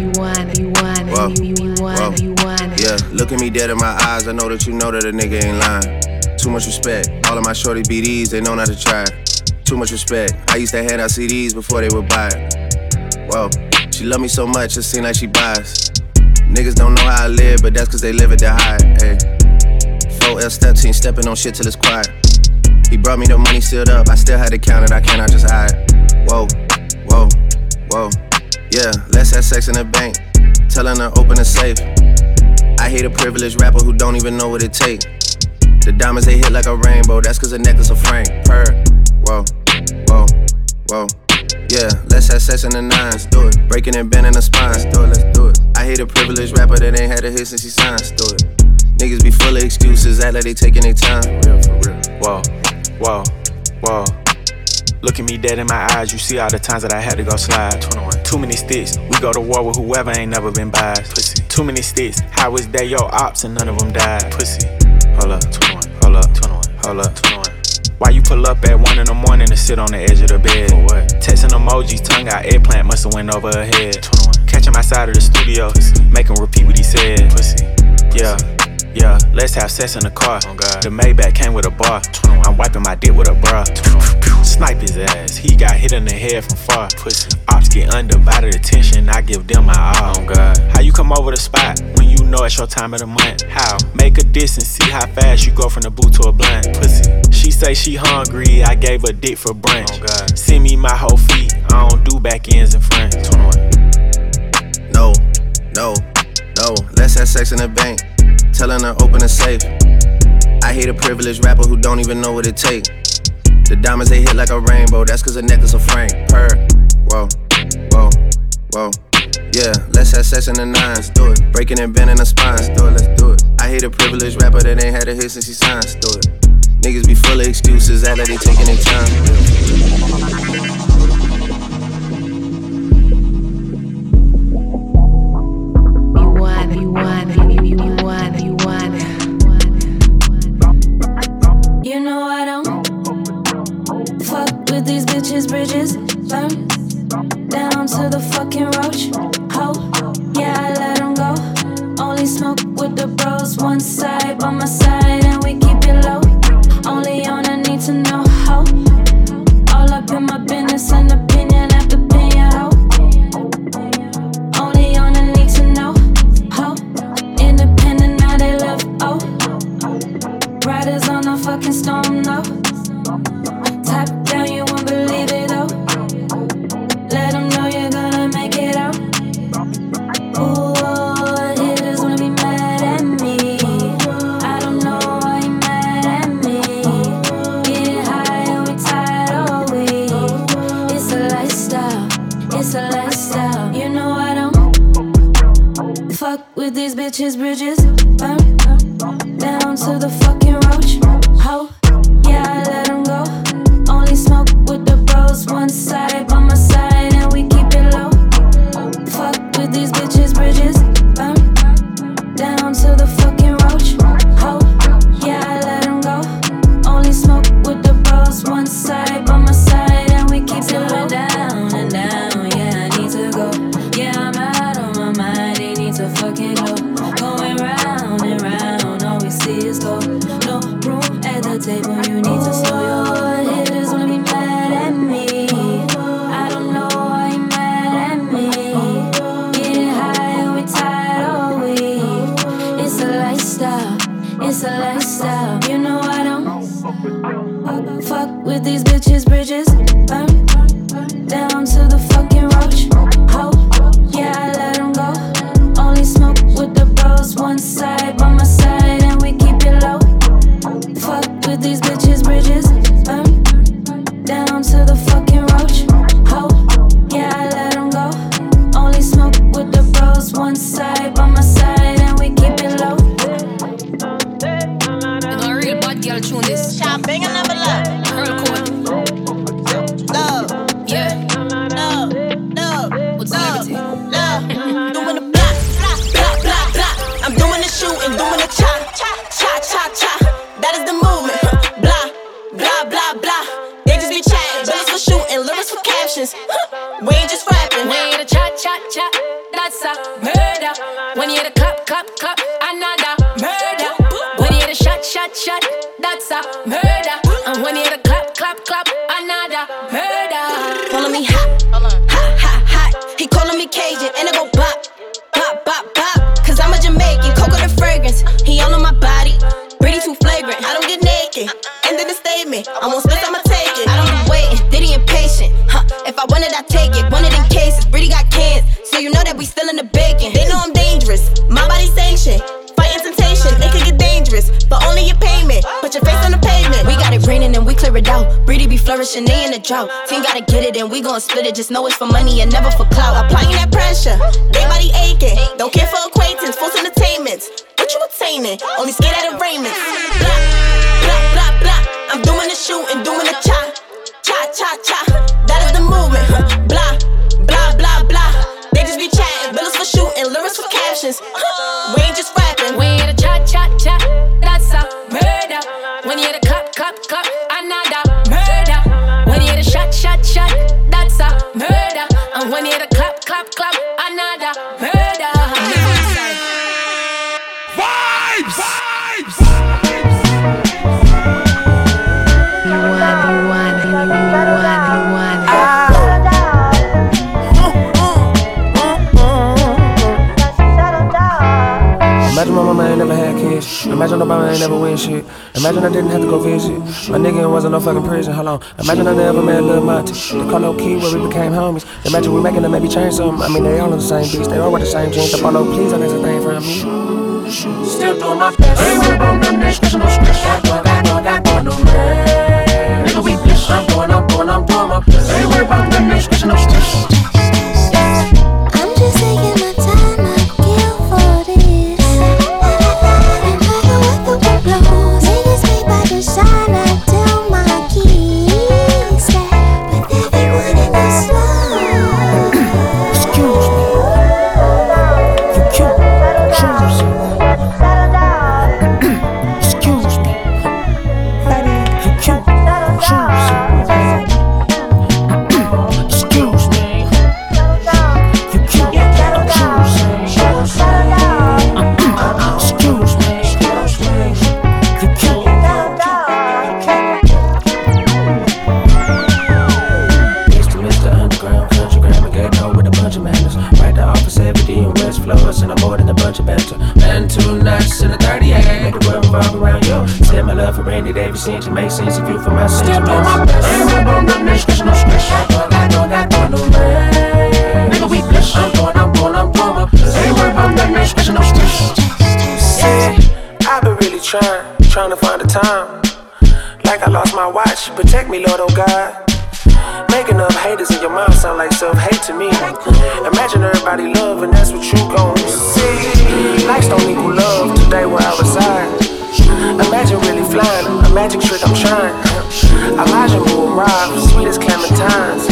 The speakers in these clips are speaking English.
You want it, you want it, Whoa. you, you want Whoa. it, you want it. Yeah, look at me dead in my eyes. I know that you know that a nigga ain't lying. Too much respect. All of my shorty BDs, they know not to try. Too much respect. I used to hand out CDs before they would buy it. Whoa, she love me so much, it seem like she buys. Niggas don't know how I live, but that's cause they live it to hide. Ay. 4L step team stepping on shit till it's quiet. He brought me the money sealed up, I still had to count it, I cannot just hide. Whoa, whoa, whoa. Yeah, let's have sex in the bank. Telling her open the safe. I hate a privileged rapper who don't even know what it take. The diamonds they hit like a rainbow, that's cause a necklace of Frank. Purr. Whoa, whoa, whoa. Yeah, let's have sex in the nines, do it. Breaking and bending the spines, do it, let's do it. I hate a privileged rapper that ain't had a hit since he signed, do it. Niggas be full of excuses, act like they taking their time. Real for real. Whoa, whoa, whoa. Look at me dead in my eyes, you see all the times that I had to go slide. 21. Too many sticks, we go to war with whoever ain't never been biased. Pussy. Too many sticks, how is that your ops and none of them died? Pussy. Hold up, 21. Hold up, 21. Hold up, 21. Why you pull up at one in the morning and sit on the edge of the bed? For what? Texting emojis, tongue out, eggplant musta went over her head. 21. Catch him outside of the studio, make him repeat what he said. Pussy. Yeah. Yeah, let's have sex in the car. Oh, the Maybach came with a bar. I'm wiping my dick with a bra. Snipe his ass. He got hit in the head from far. Pussy. Ops get undivided attention. I give them my all. Oh God. How you come over the spot when you know it's your time of the month? How? Make a diss and see how fast you go from the boot to a blunt. Pussy. She say she hungry. I gave her dick for brunch. Oh God. Send me my whole feet. I don't do back ends in front. 21. No, no, no. Let's have sex in the bank. Telling her open the safe. I hate a privileged rapper who don't even know what it take. The diamonds they hit like a rainbow, that's cause a necklace of Frank. Purr. Whoa, whoa, whoa. Yeah, let's have sex in the nines, do it. Breaking and bending the spines, do it, let's do it. I hate a privileged rapper that ain't had a hit since he signed, do it. Niggas be full of excuses, like they taking their time. When you hear the clap, clap, clap, another murder. When you hear the shot, shot, shot, that's a murder. And when you hear the clap, clap, clap, another murder. Calling me hot, hot, hot, hot. He calling me Cajun, and I go clear it out. Brady be flourishing, they in the drought. Team gotta get it and we gon' split it. Just know it's for money and never for clout. Applying that pressure. They body aching. Don't care for acquaintance, false entertainments. What you attaining? Only scared at arraignments. Blah, blah, blah, blah. I'm doing the shooting, doing the cha. Cha, cha, cha. That is the movement. Blah, blah, blah, blah. They just be chatting. Bills for shooting, lyrics for captions. We ain't just rapping. Imagine Obama ain't never win shit. Imagine I didn't have to go visit. My nigga ain't wasn't no fucking prison. Hold on. Imagine I never met Lil Monty. The Carlo Key where we became homies. Imagine we making them maybe change something. I mean, they all in the same beats. They all wear the same jeans. Up on no please, and that's a thing from me. Still doing my best. Ain't worried about nothing, ain't stressing, no stress. I got, I got, I got, no man. Nigga, we blessed. I'm doing, I'm doing, I'm doing my best. Ain't worried about nothing, ain't stressing, no stress. Revolve around you. Said my love for Randy Davis seems to make sense if you for my sentiments. Ain't worried about nothing, ain't stressing, no stress. I got, I got no man. Nigga, we blessed. I'm doing, I'm doing, I'm my best. Ain't worried about nothing, ain't stressing, no stress. Yeah, I've been really trying, trying to find the time. Like I lost my watch, protect me, Lord, oh God. Making up haters in your mind sound like self-hate to me. Imagine everybody love, and that's what you gon' see. Likes don't equal love today where I reside. Imagine really flying, a magic trick I'm trying. Elijah will arrive, sweet as clementines.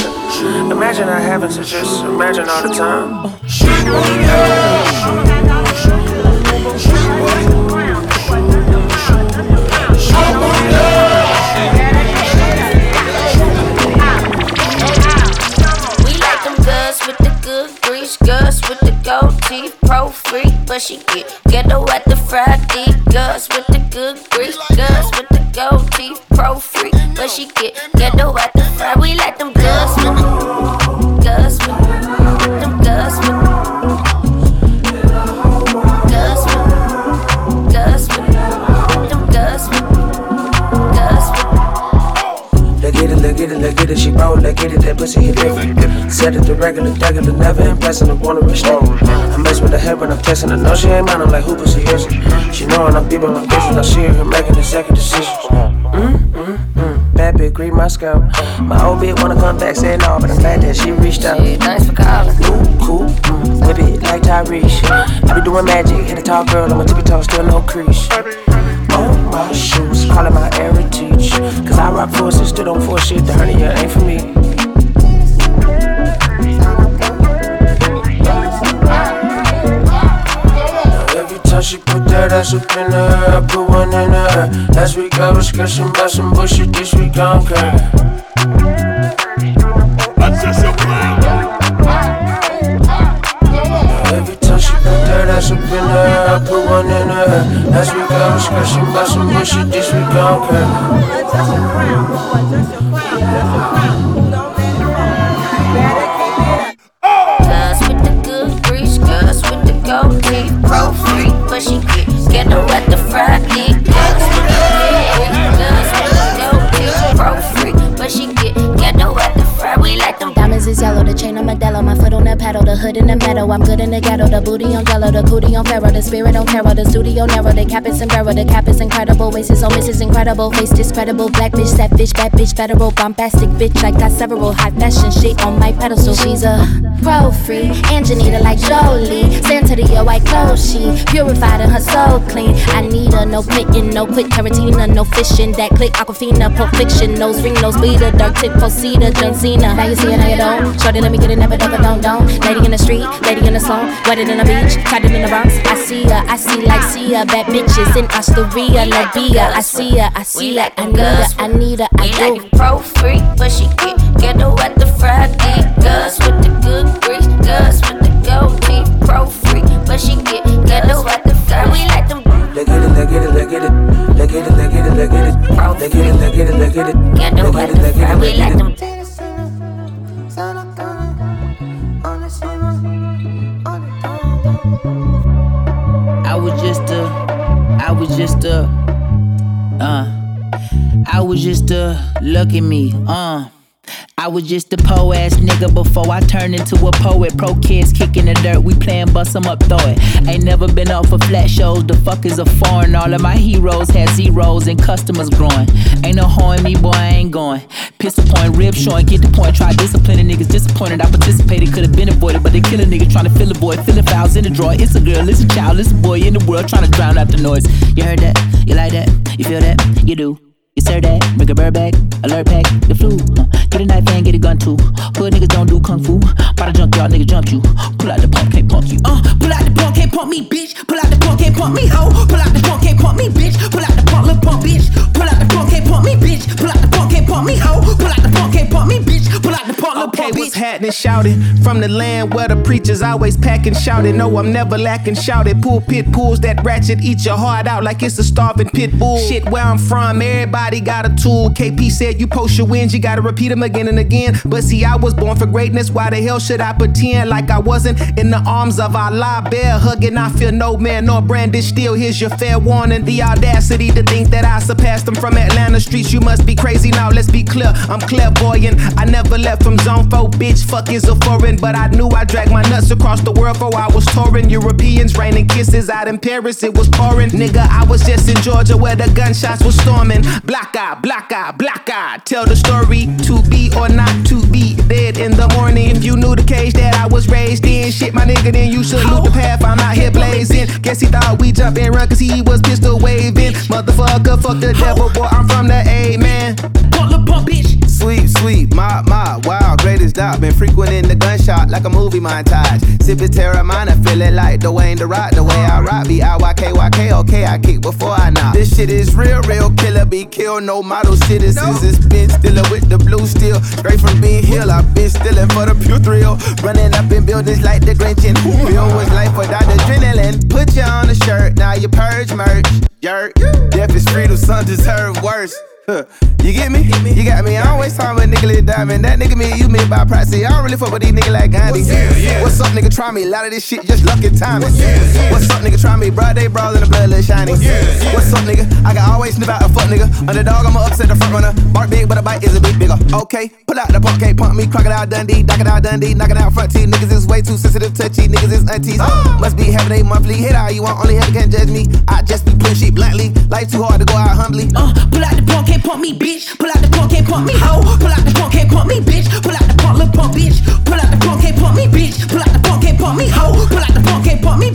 Imagine I having to just imagine all the time. Teeth, pro freak, but she get ghetto at the Friday. Girls with the good grease, girls with the gold teeth, pro freak, but she get ghetto at the Friday. We like them girls different. Set it to regular, regular, never impressing, I wanna restrict. I mess with the head when I'm texting, I know she ain't mine, I'm like, who pussy is it? She knowin' I'm deep on my business, I see her making the second decision. Mm, mm, mm, bad bitch, green my scalp. My old bitch wanna come back, say no, but I'm glad that she reached out. Yeah, thanks for calling. Ooh, cool, mm, whip it like Tyrese. I be doing magic, hit a tall girl, on my tippy toes, still no crease. On my shoes, call it my heritage. Cause I rock forces, still don't force shit, the hernia ain't for me. Every time she put that ass up in the air, I put one in the air. Last week I was discussing about some bullshit, this week I don't care. That's just a plan. Every time she put that ass up in the air, I put one in her hair. Last week I was scratching by some bushy, this week I don't care. The pedal, the hood in the meadow. I'm good in the ghetto, the booty on jello, the cootie on pharaoh, the spirit on tarot, the studio narrow, the cap is sombrero, the cap is incredible, waist is on miss is incredible, face discredible, black bitch, that bitch, bad bitch, federal, bombastic bitch, I got several high fashion shit on my pedestal. She's a pro free, Angelina like Jolie, Santa Dior white clothes, she purified and her soul clean. I need her, no quitting, no quit Tarantino, no fishing, that click Aquafina, Pulp Fiction, nose ring, nose bleeder, dark tip, Posita, John Cena. Now you see it, now you don't. Shorty, let me get it, never never don't don't. Lady in the street, lady in the song. wedded in the beach, it in the Bronx. I see her, I see like see her, bad bitches in Astoria, Labia. I see her, I see her, I need her, I need her, I do. like pro free, but she get look at me, uh. I was just a po ass nigga before I turned into a poet. Pro kids kicking the dirt, we playing bust 'em up, throw it. Ain't never been off for flat shows, the fuck is a foreign. All of my heroes had zeros and customers growing. Ain't no hoeing me, boy, I ain't going. Pistol point, rib showing, get the point. Try disciplining niggas, disappointed. I participated, could've been avoided, but they kill a nigga trying to fill a boy. Filling fouls in the drawer. It's a girl, it's a child, it's a boy in the world trying to drown out the noise. You heard that? You like that? You feel that? You do. Sir that, bring a bird back, alert pack, the flu. Get a knife and get a gun too. Hood niggas don't do kung fu. Bought a the junkyard, niggas jump you. Pull out the pump, can't punk you. Uh, pull out the pump, can't pump me, bitch. Pull out the pump, can't pump me, hoe. Pull out the happening? Shouting from the land where the preachers always packing, shouting. No, I'm never lacking. Shouted pulpit pulls that ratchet, eat your heart out like it's a starving pit bull. Shit, where I'm from, everybody got a tool. KP said you post your wins, you gotta repeat them again and again. But see, I was born for greatness. Why the hell should I pretend like I wasn't in the arms of Allah? Bear hugging, I feel no man nor brandish. Still, here's your fair warning. The audacity to think that I surpassed them from Atlanta streets. You must be crazy now. Let's be clear, I'm clairvoyant. I never left from zone four, bitch. Fuck is a foreign, but I knew I dragged my nuts across the world for I was touring. Europeans raining kisses out in Paris, it was pouring. Nigga, I was just in Georgia where the gunshots was storming. Black eye, black eye, black eye. Tell the story to be or not to be dead in the morning. If you knew the cage that I was raised in, shit, my nigga, then you should look the path. I'm out here blazing. Guess he thought we jump and run cause he was pistol waving. Motherfucker, fuck the devil, boy, I'm from the A, man. Pump, little pump, bitch. Sweet, sweet, my, my, greatest. Been frequenting the gunshot like a movie montage. Sip Sipping Teremana, feeling like Dwayne the Rock. The way I rock, be I-Y-K-Y-K, okay, I kick before I knock. This shit is real, real killer, be kill, no model citizens. It's been stiller with the blue steel. Straight from being hill, I've been stealing for the pure thrill. Running up in buildings like the Grinch and feel was life without adrenaline. Put you on a shirt, now you purge merch. Jerk. Death is freedom, some deserve worse. Huh. You get me? You got me. I don't waste time with nigga Lil Diamond. That nigga me, you me by proxy. I don't really fuck with these niggas like Gandhi. What's up, nigga? Try me. A lot of this shit just lucky timing. What's up, nigga? Try me. Broad day brawl in the blood, little shiny. What's up, nigga? I got always snip out a fuck nigga. Underdog, I'ma upset the front runner. Bark big, but a bite is a bit bigger. Okay, pull out the pump, can't pump me. Crocodile Dundee, knock it out Dundee, knocking out front teeth. Niggas is way too sensitive, touchy. Niggas is aunties. Must be having a monthly hit all you want. Only heaven can't judge me. I just be putting shit bluntly. Life too hard to go out humbly. Uh, pull out the pump, can't pump me, bitch. Pull out the pump, can't pump me, hoe. Pull out the pump, can't pump me, bitch. Pull out the pump, little pump, bitch. Pull out the pump, can't pump me, bitch. Pull out the pump, can't pump me, hoe. Pull out the pump, can't pump me,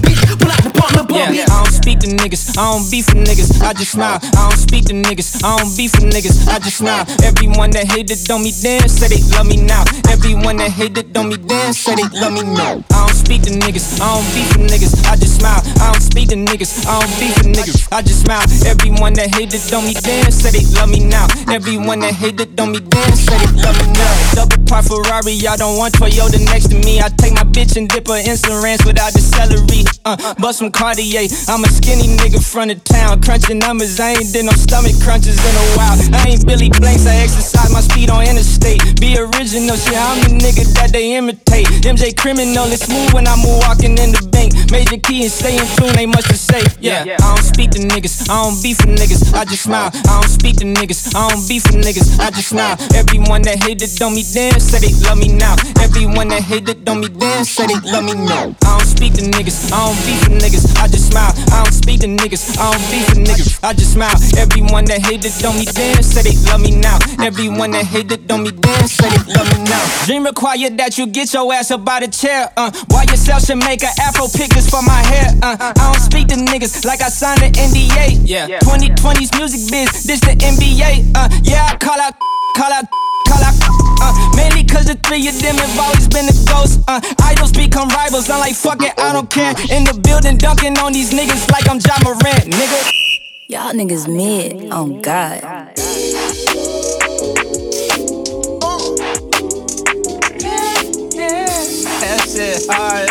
to niggas. I don't beef with niggas. I just smile. I don't speak to niggas. I don't beef with niggas. I just smile. Everyone that hated on me then say they love me now. Everyone that hated on me then say they love me now. I don't speak to niggas. I don't beef with niggas. I just smile. I don't speak to niggas. I don't beef with niggas. I just smile. Everyone that hated on me then say they love me now. Everyone that hated on me then say they love me now. Double part Ferrari. I don't want Toyota next to me. I take my bitch and dip her instant ranch without the celery. Uh, bust some Cartier. I'm a skinny nigga front of town. Crunching numbers. I ain't did no stomach crunches in a while. I ain't Billy Blanks. I exercise my speed on interstate. Be original. Shit, I'm the nigga that they imitate. MJ criminal. It's smooth when I'm walking in the bank. Major key and stay in tune. Ain't much to say. Yeah, I don't speak to niggas. I don't beef with niggas. I just smile. I don't speak to niggas. I don't beef with niggas. I just smile. Everyone that hated on me then say they love me now. Everyone that hated on me then say they love me now. I don't speak to niggas. I don't beef with niggas. I just smile. I don't speak to niggas. I don't beef with niggas. I just smile. Everyone that hated on me then say they love me now. Everyone that hated on me then say they love me now. Dream required that you get your ass up by the chair. Uh, why yourself should make an afro pictures for my hair. Uh, I don't speak to niggas like I signed an NDA. Yeah, 2020's music biz. This the NBA. Uh, yeah, I call out, call out. Call out, uh, mainly cause the three of them have always been the ghost. Uh, idols become rivals. I'm like, fuck it, I don't care. In the building, dunking on these niggas like I'm Ja Morant, nigga. Y'all niggas mid. Oh God. That's it, alright.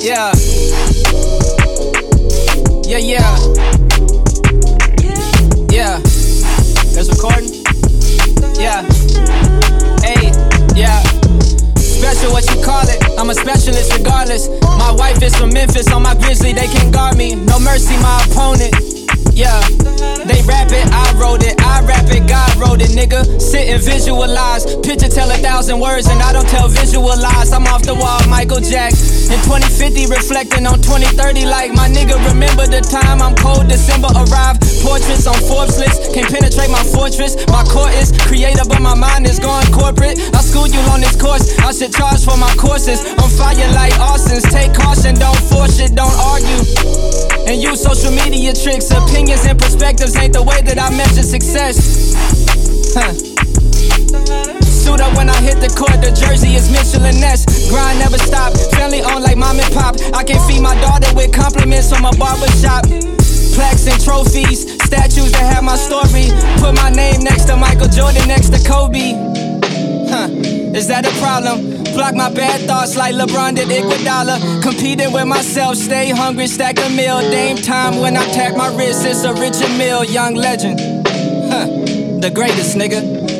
Yeah. Yeah, yeah. Yeah. Yeah. Hey, yeah. Special, what you call it? I'm a specialist regardless. My wife is from Memphis, on my grizzly, they can't guard me. No mercy, my opponent. Yeah, they rap it, I wrote it, I rap it, God wrote it, nigga. Sit and visualize. Picture tell a thousand words, and I don't tell visual Michael Jackson. In 2050, reflecting on 2030, like my nigga. Remember the time I'm cold, December arrived. Portraits on Forbes list, can't penetrate my fortress. My core is creative, but my mind is going corporate. I schooled you on this course, I should charge for my courses. On fire like Austin's, take caution, don't force it, don't argue. And use social media tricks, opinions and perspectives ain't the way that I measure success. Huh. Suit up when I hit the court, the jersey is Mitchell & Ness. Grind never stop, family on like mom and pop. I can feed my daughter with compliments from a barbershop. Plaques and trophies, statues that have my story. Put my name next to Michael Jordan, next to Kobe. Huh, is that a problem? Block my bad thoughts like LeBron did Iguodala. Competing with myself, stay hungry, stack a meal. Dame time when I tap my wrist, it's a Richard Mille, young legend. Huh, the greatest nigga.